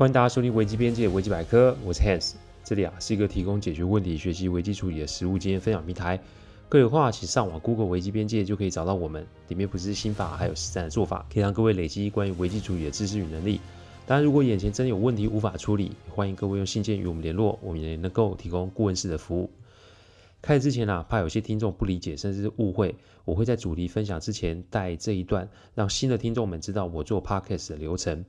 欢迎大家收听危机边界危机百科，我是 Hans，这里啊是一个提供解决问题、学习危机处理的实务经验分享平台。各位的话，请上网 Google 危机边界就可以找到我们，里面不是心法，还有实战的做法，可以让各位累积关于危机处理的知识与能力。当然，如果眼前真的有问题无法处理，欢迎各位用信件与我们联络，我们也能够提供顾问式的服务。开始之前啊，怕有些听众不理解甚至是误会，我会在主题分享之前带这一段，让新的听众们知道我做 Podcast 的流程。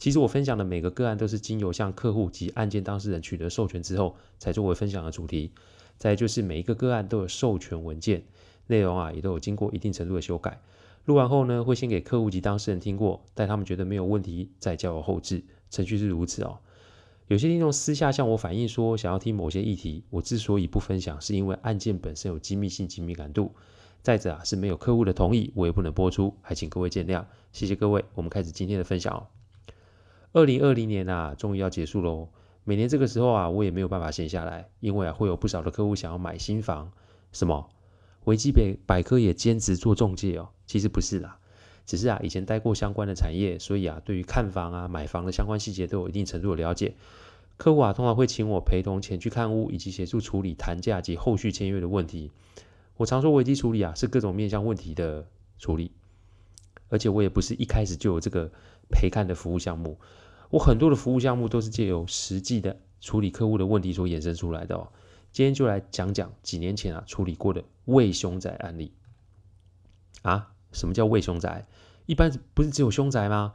其实我分享的每个个案都是经由向客户及案件当事人取得授权之后，才作为分享的主题。再就是每一个个案都有授权文件，内容啊也都有经过一定程度的修改。录完后呢，会先给客户及当事人听过，待他们觉得没有问题，再交由后置。程序是如此哦。有些听众私下向我反映说，想要听某些议题，我之所以不分享，是因为案件本身有机密性及敏感度。再者啊，是没有客户的同意，我也不能播出，还请各位见谅。谢谢各位，我们开始今天的分享哦。二零二零年啊，终于要结束喽。每年这个时候啊，我也没有办法闲下来，因为啊，会有不少的客户想要买新房。什么？维基百百科也兼职做中介哦？其实不是啦，只是啊，以前待过相关的产业，所以啊，对于看房啊、买房的相关细节都有一定程度的了解。客户啊，通常会请我陪同前去看屋，以及协助处理谈价及后续签约的问题。我常说危机处理啊，是各种面向问题的处理，而且我也不是一开始就有这个。陪看的服务项目，我很多的服务项目都是借由实际的处理客户的问题所衍生出来的哦。今天就来讲讲几年前啊处理过的伪凶宅案例啊。什么叫伪凶宅？一般不是只有凶宅吗？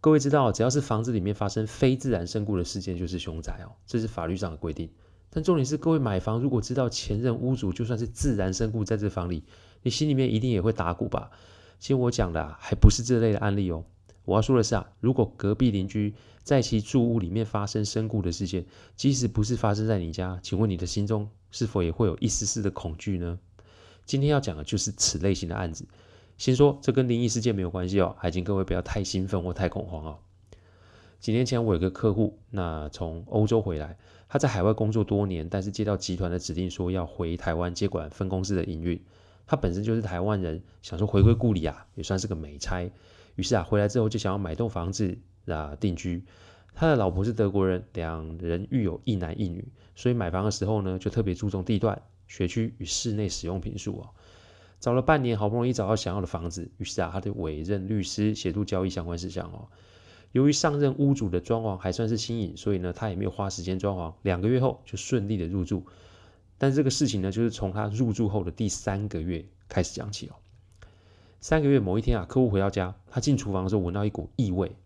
各位知道，只要是房子里面发生非自然身故的事件，就是凶宅哦，这是法律上的规定。但重点是，各位买房如果知道前任屋主就算是自然身故在这房里，你心里面一定也会打鼓吧？其实我讲的啊，还不是这类的案例哦。我要说的是啊，如果隔壁邻居在其住屋里面发生身故的事件，即使不是发生在你家，请问你的心中是否也会有一丝丝的恐惧呢？今天要讲的就是此类型的案子。先说这跟灵异事件没有关系哦，还请各位不要太兴奋或太恐慌哦。几年前我有个客户，那从欧洲回来，他在海外工作多年，但是接到集团的指令说要回台湾接管分公司的营运。他本身就是台湾人，想说回归故里啊，也算是个美差。于是啊，回来之后就想要买栋房子啊定居。他的老婆是德国人，两人育有一男一女，所以买房的时候呢，就特别注重地段、学区与室内使用品数哦。找了半年，好不容易找到想要的房子，于是啊，他就委任律师协助交易相关事项哦。由于上任屋主的装潢还算是新颖，所以呢，他也没有花时间装潢，两个月后就顺利的入住。但这个事情呢，就是从他入住后的第三个月开始讲起哦。三个月某一天啊，客户回到家，他进厨房的时候闻到一股异味，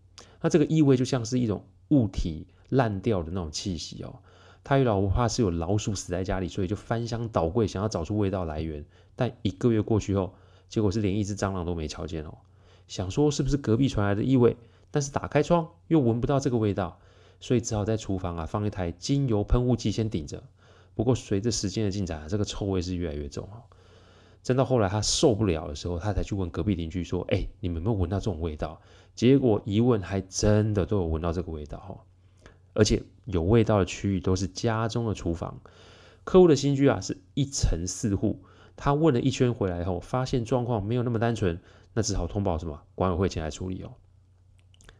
那这个异味就像是一种物体烂掉的那种气息哦。他与老婆怕是有老鼠死在家里，所以就翻箱倒柜想要找出味道来源。但一个月过去后，结果是连一只蟑螂都没瞧见哦。想说是不是隔壁传来的异味，但是打开窗又闻不到这个味道，所以只好在厨房啊放一台精油喷雾剂先顶着。不过随着时间的进展，这个臭味是越来越重哦。真到后来他受不了的时候，他才去问隔壁邻居说：“哎，你们有没有闻到这种味道？”结果一问，还真的都有闻到这个味道哈。而且有味道的区域都是家中的厨房。客户的新居啊是一层四户，他问了一圈回来后，发现状况没有那么单纯，那只好通报什么管委会前来处理哦。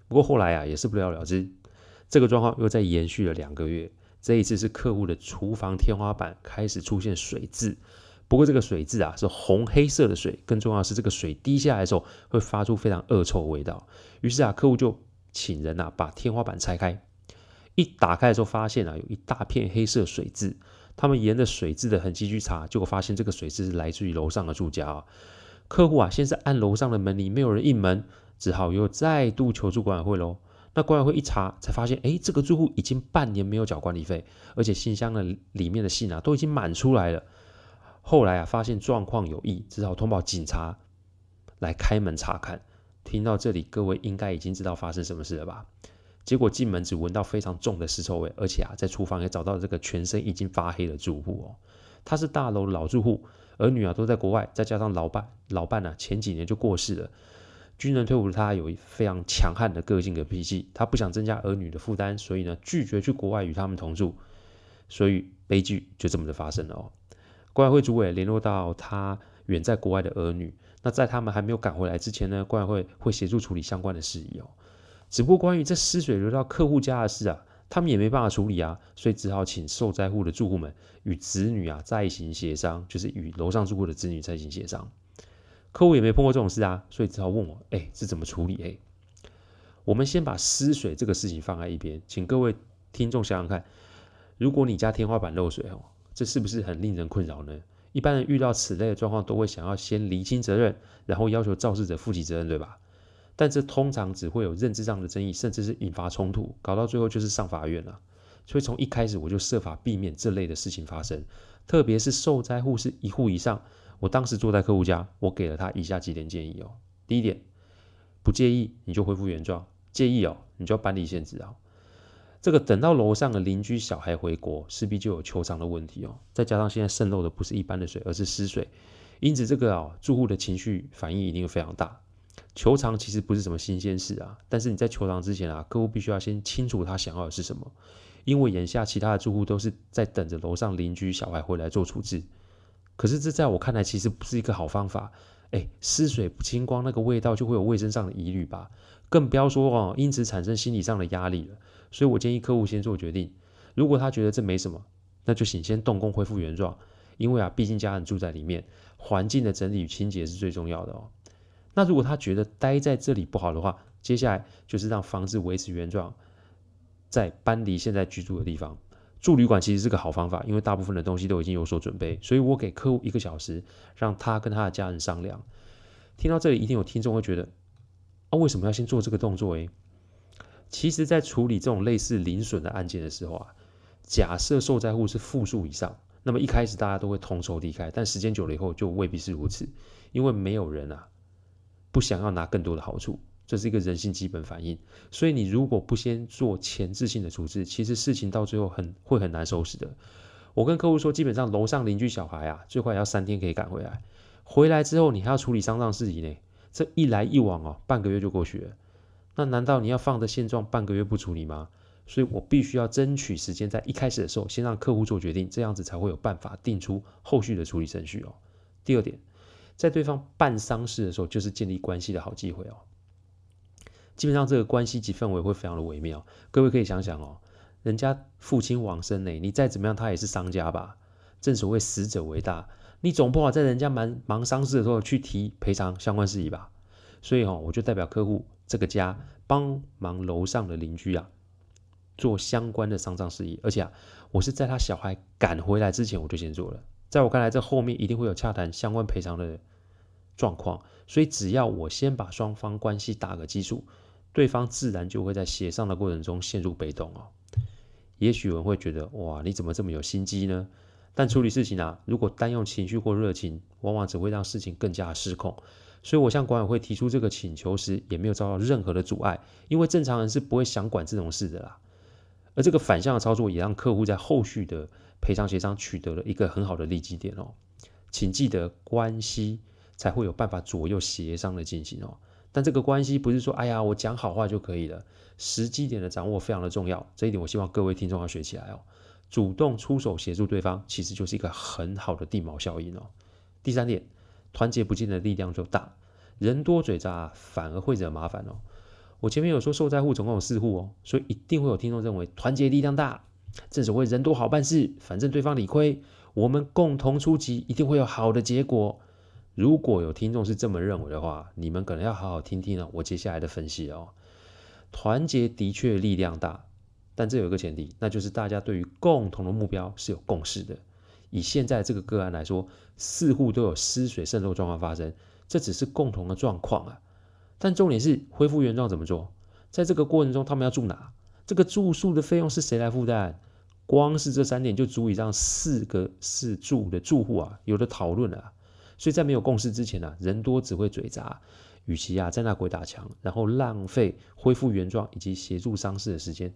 不过后来啊也是不了了之，这个状况又再延续了两个月。这一次是客户的厨房天花板开始出现水渍。不过这个水渍啊是红黑色的水，更重要的是这个水滴下来的时候会发出非常恶臭的味道。于是啊，客户就请人啊把天花板拆开，一打开的时候发现啊有一大片黑色水渍。他们沿着水渍的痕迹去查，结果发现这个水渍是来自于楼上的住家啊。客户啊先是按楼上的门铃，没有人应门，只好又再度求助管委会喽。那管委会一查才发现，哎，这个住户已经半年没有缴管理费，而且信箱的里面的信啊都已经满出来了。后来啊，发现状况有异，只好通报警察来开门查看。听到这里，各位应该已经知道发生什么事了吧？结果进门只闻到非常重的尸臭味，而且啊，在厨房也找到了这个全身已经发黑的住户哦。他是大楼的老住户，儿女啊都在国外，再加上老伴老伴啊前几年就过世了。军人退伍的他有非常强悍的个性跟脾气，他不想增加儿女的负担，所以呢拒绝去国外与他们同住。所以悲剧就这么的发生了哦。管委会主委联络到他远在国外的儿女，那在他们还没有赶回来之前呢，管委会会协助处理相关的事宜哦。只不过关于这湿水流到客户家的事啊，他们也没办法处理啊，所以只好请受灾户的住户们与子女啊再行协商，就是与楼上住户的子女再行协商。客户也没碰过这种事啊，所以只好问我，哎，是怎么处理？哎，我们先把湿水这个事情放在一边，请各位听众想想看，如果你家天花板漏水哦，这是不是很令人困扰呢？一般人遇到此类的状况，都会想要先厘清责任，然后要求肇事者负起责任，对吧？但这通常只会有认知上的争议，甚至是引发冲突，搞到最后就是上法院了。所以从一开始我就设法避免这类的事情发生，特别是受灾户是一户以上。我当时坐在客户家，我给了他以下几点建议哦。第一点，不介意你就恢复原状，介意哦你就搬离现址哦。这个等到楼上的邻居小孩回国，势必就有求偿的问题哦。再加上现在渗漏的不是一般的水，而是湿水，因此这个啊住户的情绪反应一定非常大。求偿其实不是什么新鲜事啊，但是你在求偿之前啊，客户必须要先清楚他想要的是什么，因为眼下其他的住户都是在等着楼上邻居小孩回来做处置。可是这在我看来其实不是一个好方法。哎，湿水不清光，那个味道就会有卫生上的疑虑吧，更不要说哦，因此产生心理上的压力了。所以我建议客户先做决定，如果他觉得这没什么，那就请先动工恢复原状，因为啊，毕竟家人住在里面，环境的整理与清洁是最重要的哦。那如果他觉得待在这里不好的话，接下来就是让房子维持原状，再搬离现在居住的地方。住旅馆其实是个好方法，因为大部分的东西都已经有所准备，所以我给客户一个小时，让他跟他的家人商量。听到这里，一定有听众会觉得，啊，为什么要先做这个动作？诶，其实，在处理这种类似零损的案件的时候啊，假设受灾户是负数以上，那么一开始大家都会同仇敌忾，但时间久了以后就未必是如此，因为没有人啊。不想要拿更多的好处，这是一个人性基本反应。所以你如果不先做前置性的处置，其实事情到最后很会很难收拾的。我跟客户说，基本上楼上邻居小孩啊，最快也要三天可以赶回来。回来之后，你还要处理丧葬事宜呢，这一来一往哦，半个月就过去了。那难道你要放着现状半个月不处理吗？所以我必须要争取时间，在一开始的时候先让客户做决定，这样子才会有办法定出后续的处理程序哦。第二点。在对方办丧事的时候，就是建立关系的好机会哦。基本上这个关系及氛围会非常的微妙。各位可以想想哦，人家父亲往生呢，你再怎么样，他也是商家吧？正所谓死者为大，你总不好在人家忙忙丧事的时候去提赔偿相关事宜吧？所以哦，我就代表客户这个家帮忙楼上的邻居啊，做相关的丧葬事宜，而且啊，我是在他小孩赶回来之前，我就先做了。在我看来，这后面一定会有洽谈相关赔偿的状况，所以只要我先把双方关系打个基础，对方自然就会在协商的过程中陷入被动哦。也许有人会觉得，哇，你怎么这么有心机呢？但处理事情啊，如果单用情绪或热情，往往只会让事情更加失控。所以我向管委会提出这个请求时，也没有遭到任何的阻碍，因为正常人是不会想管这种事的啦。而这个反向的操作，也让客户在后续的赔偿协商取得了一个很好的利基点哦。请记得，关系才会有办法左右协商的进行哦。但这个关系不是说，哎呀，我讲好话就可以了。时机点的掌握非常的重要，这一点我希望各位听众要学起来哦。主动出手协助对方，其实就是一个很好的地锚效应哦。第三点，团结不见得力量就大，人多嘴杂反而会惹麻烦哦。我前面有说受灾户总共有四户哦，所以一定会有听众认为团结力量大，正所谓人多好办事，反正对方理亏，我们共同出击，一定会有好的结果。如果有听众是这么认为的话，你们可能要好好听听了我接下来的分析哦。团结的确力量大，但这有一个前提，那就是大家对于共同的目标是有共识的。以现在这个个案来说，似乎都有失水渗漏状况发生，这只是共同的状况啊。但重点是恢复原状怎么做？在这个过程中，他们要住哪？这个住宿的费用是谁来负担？光是这三点就足以让四个四住的住户啊有的讨论了。所以在没有共识之前啊，人多只会嘴杂。与其啊在那鬼打墙，然后浪费恢复原状以及协助丧事的时间，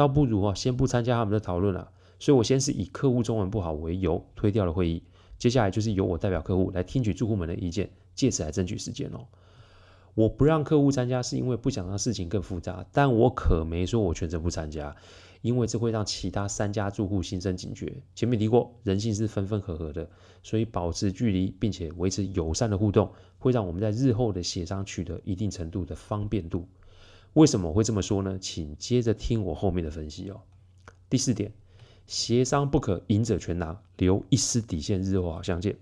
倒不如啊先不参加他们的讨论了。所以我先是以客户中文不好为由推掉了会议，接下来就是由我代表客户来听取住户们的意见，借此来争取时间哦。我不让客户参加，是因为不想让事情更复杂，但我可没说我全程不参加，因为这会让其他三家住户心生警觉。前面提过，人性是分分合合的，所以保持距离并且维持友善的互动，会让我们在日后的协商取得一定程度的方便度。为什么我会这么说呢？请接着听我后面的分析哦。第四点，协商不可赢者全拿，留一丝底线，日后好相见。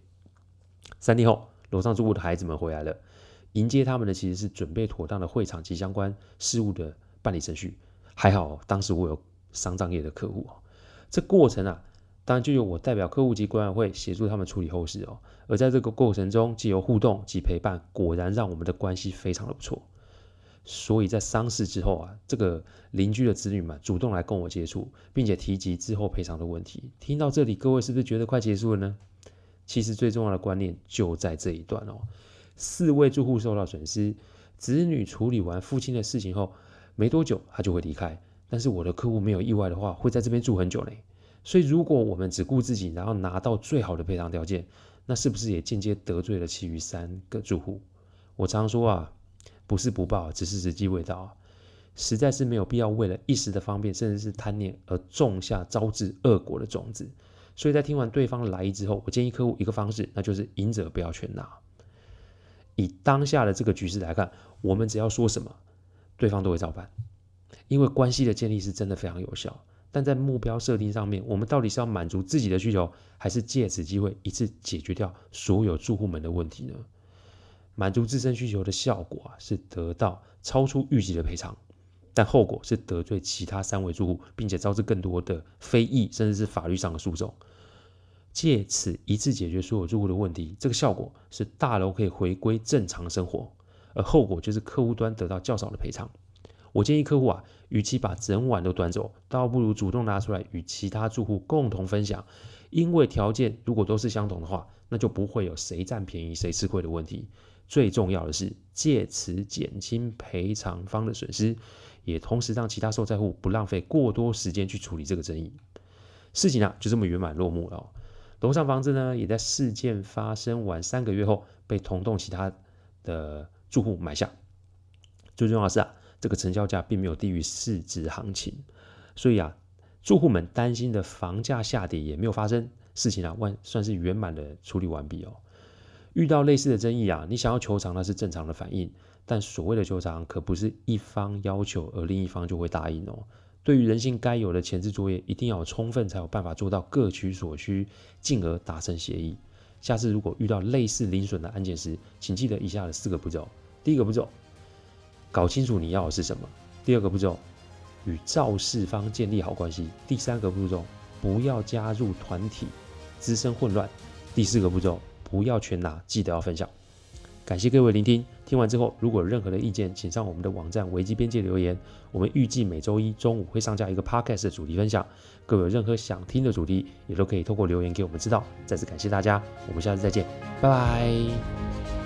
三天后，楼上住户的孩子们回来了，迎接他们的其实是准备妥当的会场及相关事务的办理程序。还好，当时我有丧葬业的客户哦，这过程啊。当然，就由我代表客户及管委会协助他们处理后事哦。而在这个过程中，既有互动及陪伴，果然让我们的关系非常的不错。所以在丧事之后啊，这个邻居的子女们主动来跟我接触，并且提及之后赔偿的问题。听到这里，各位是不是觉得快结束了呢？其实最重要的观念就在这一段哦。四位住户受到损失，子女处理完父亲的事情后，没多久他就会离开。但是我的客户没有意外的话，会在这边住很久呢。所以，如果我们只顾自己，然后拿到最好的赔偿条件，那是不是也间接得罪了其余三个住户？我常说啊，不是不报，只是时机未到，实在是没有必要为了一时的方便，甚至是贪念而种下招致恶果的种子。所以在听完对方的来意之后，我建议客户一个方式，那就是赢者不要全拿。以当下的这个局势来看，我们只要说什么，对方都会照办，因为关系的建立是真的非常有效。但在目标设定上面，我们到底是要满足自己的需求，还是借此机会一次解决掉所有住户们的问题呢？满足自身需求的效果啊，是得到超出预期的赔偿，但后果是得罪其他三位住户，并且招致更多的非议，甚至是法律上的诉讼。借此一次解决所有住户的问题，这个效果是大楼可以回归正常生活，而后果就是客户端得到较少的赔偿。我建议客户啊，与其把整碗都端走，倒不如主动拿出来与其他住户共同分享。因为条件如果都是相同的话，那就不会有谁占便宜谁吃亏的问题。最重要的是，借此减轻赔偿方的损失，也同时让其他受灾户不浪费过多时间去处理这个争议。事情啊，就这么圆满落幕了。楼上房子呢，也在事件发生完三个月后，被同栋其他的住户买下。最重要的是啊。这个成交价并没有低于市值行情，所以啊，住户们担心的房价下跌也没有发生，事情啊，万算是圆满的处理完毕哦。遇到类似的争议啊，你想要求偿那是正常的反应，但所谓的求偿可不是一方要求而另一方就会答应哦。对于人性该有的前置作业，一定要充分才有办法做到各取所需，进而达成协议。下次如果遇到类似零损的案件时，请记得以下的四个步骤：第一个步骤。搞清楚你要的是什么。第二个步骤，与肇事方建立好关系。第三个步骤，不要加入团体，滋生混乱。第四个步骤，不要全拿，记得要分享。感谢各位聆听，听完之后如果有任何的意见，请上我们的网站危机边界留言。我们预计每周一中午会上架一个 podcast 的主题分享。各位有任何想听的主题，也都可以透过留言给我们知道。再次感谢大家，我们下次再见，拜拜。